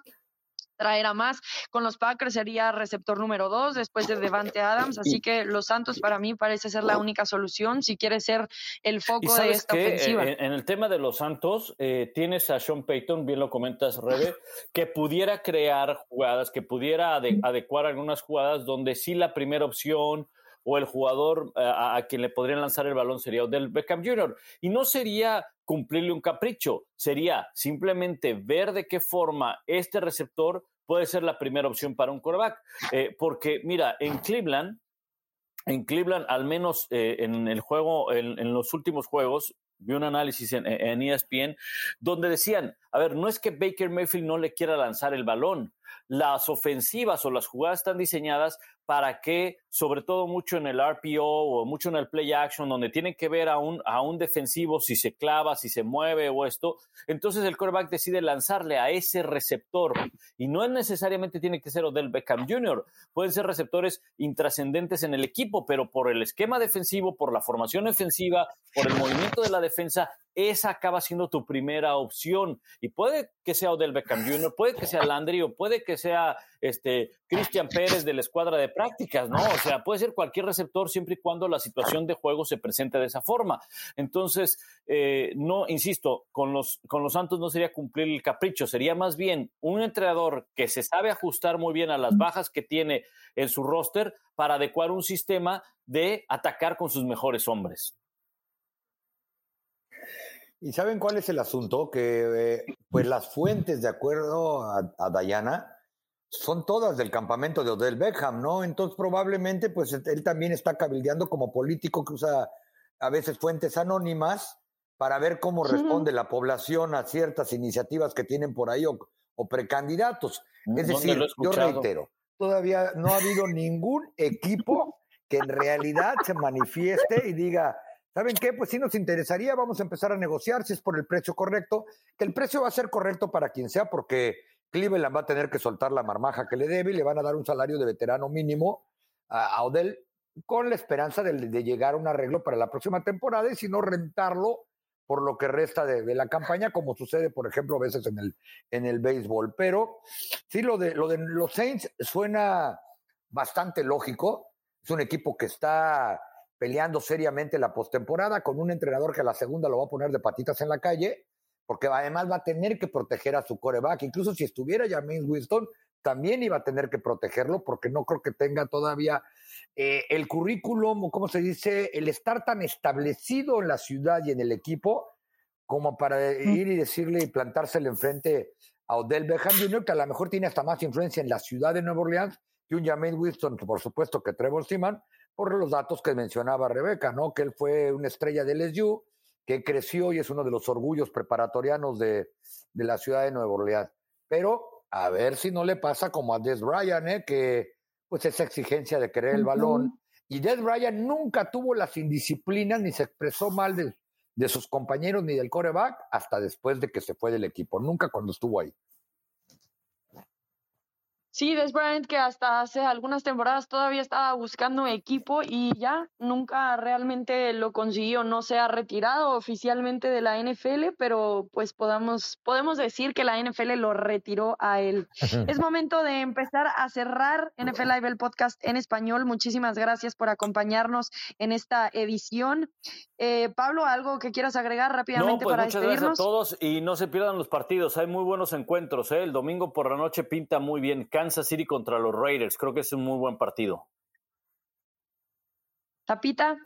traer a más. Con los Packers sería receptor número dos después de Devante Adams, así que los Santos para mí parece ser la única solución si quiere ser el foco de esta ofensiva. En, el tema de los Santos, eh, tienes a Sean Payton, bien lo comentas, Rebe, que pudiera crear jugadas, que pudiera adecuar algunas jugadas donde sí la primera opción o el jugador eh, a, quien le podrían lanzar el balón sería Odell Beckham Jr. Y no sería cumplirle un capricho, sería simplemente ver de qué forma este receptor puede ser la primera opción para un quarterback. Eh, porque, mira, en Cleveland, en Cleveland, al menos eh, en el juego, en, los últimos juegos, vi un análisis en, en, ESPN donde decían, a ver, no es que Baker Mayfield no le quiera lanzar el balón, las ofensivas o las jugadas están diseñadas para que, sobre todo mucho en el RPO o mucho en el play action, donde tienen que ver a un, a un defensivo si se clava, si se mueve o esto, entonces el quarterback decide lanzarle a ese receptor. Y no es necesariamente tiene que ser Odell Beckham Jr., pueden ser receptores intrascendentes en el equipo, pero por el esquema defensivo, por la formación defensiva, por el movimiento de la defensa, esa acaba siendo tu primera opción. Y puede que sea Odell Beckham Jr., puede que sea Landry o puede que sea este Cristian Pérez de la escuadra de prácticas, ¿no? O sea, puede ser cualquier receptor siempre y cuando la situación de juego se presente de esa forma. Entonces, eh, no, insisto, con los, con los Santos no sería cumplir el capricho, sería más bien un entrenador que se sabe ajustar muy bien a las bajas que tiene en su roster para adecuar un sistema de atacar con sus mejores hombres. ¿Y saben cuál es el asunto? Que eh, pues las fuentes, de acuerdo a, a, Dayana, son todas del campamento de Odell Beckham, ¿no? Entonces probablemente pues él también está cabildeando como político que usa a veces fuentes anónimas para ver cómo responde la población a ciertas iniciativas que tienen por ahí o, o precandidatos. Es decir, yo reitero, todavía no ha habido ningún equipo que en realidad se manifieste y diga, ¿Saben qué? Pues sí nos interesaría, vamos a empezar a negociar si es por el precio correcto, que el precio va a ser correcto para quien sea, porque Cleveland va a tener que soltar la marmaja que le debe y le van a dar un salario de veterano mínimo a, Odell con la esperanza de, llegar a un arreglo para la próxima temporada y si no rentarlo por lo que resta de, la campaña, como sucede, por ejemplo, a veces en el, en el béisbol. Pero sí, lo de, lo de los Saints suena bastante lógico. Es un equipo que está peleando seriamente la postemporada con un entrenador que a la segunda lo va a poner de patitas en la calle, porque además va a tener que proteger a su coreback. Incluso si estuviera James Winston, también iba a tener que protegerlo, porque no creo que tenga todavía eh, el currículum, ¿cómo se dice? El estar tan establecido en la ciudad y en el equipo como para ir y decirle y plantársele enfrente a Odell Beckham Jr., que a lo mejor tiene hasta más influencia en la ciudad de Nueva Orleans que un James Winston, por supuesto que Trevor Seaman, por los datos que mencionaba Rebeca, ¿no? Que él fue una estrella del LSU, que creció y es uno de los orgullos preparatorianos de, de la ciudad de Nueva Orleans. Pero a ver si no le pasa como a Des Bryant, ¿eh? Que pues esa exigencia de querer el balón. Y Des Bryant nunca tuvo las indisciplinas ni se expresó mal de, de sus compañeros ni del coreback hasta después de que se fue del equipo, nunca cuando estuvo ahí. Sí, Des Bryant que hasta hace algunas temporadas todavía estaba buscando equipo y ya nunca realmente lo consiguió. No se ha retirado oficialmente de la NFL, pero pues podamos, podemos decir que la NFL lo retiró a él. es momento de empezar a cerrar NFL Live el podcast en español. Muchísimas gracias por acompañarnos en esta edición. Eh, Pablo, ¿algo que quieras agregar rápidamente no, pues para muchas gracias a todos y no se pierdan los partidos. Hay muy buenos encuentros. ¿eh? El domingo por la noche pinta muy bien. Kansas City contra los Raiders. Creo que es un muy buen partido. Tapita.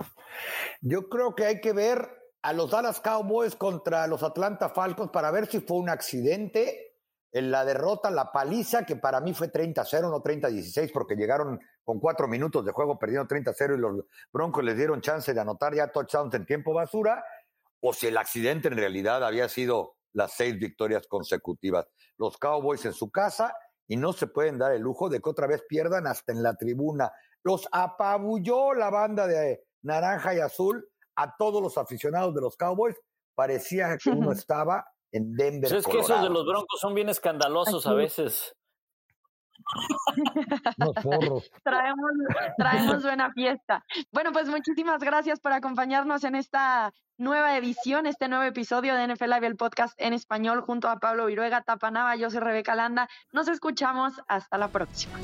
Yo creo que hay que ver a los Dallas Cowboys contra los Atlanta Falcons para ver si fue un accidente en la derrota, la paliza, que para mí fue 30-0, no 30-16, porque llegaron con cuatro minutos de juego perdiendo 30-0 y los Broncos les dieron chance de anotar ya touchdowns en tiempo basura, o si el accidente en realidad había sido las seis victorias consecutivas. Los Cowboys en su casa y no se pueden dar el lujo de que otra vez pierdan hasta en la tribuna. Los apabulló la banda de naranja y azul a todos los aficionados de los Cowboys. Parecía que uno estaba en Denver. Pues es que esos de los Broncos son bien escandalosos a veces. traemos, traemos buena fiesta. Bueno, pues muchísimas gracias por acompañarnos en esta nueva edición, este nuevo episodio de NFL Live, el podcast en español, junto a Pablo Viruega, Tapanaba, yo soy Rebeca Landa. Nos escuchamos. Hasta la próxima.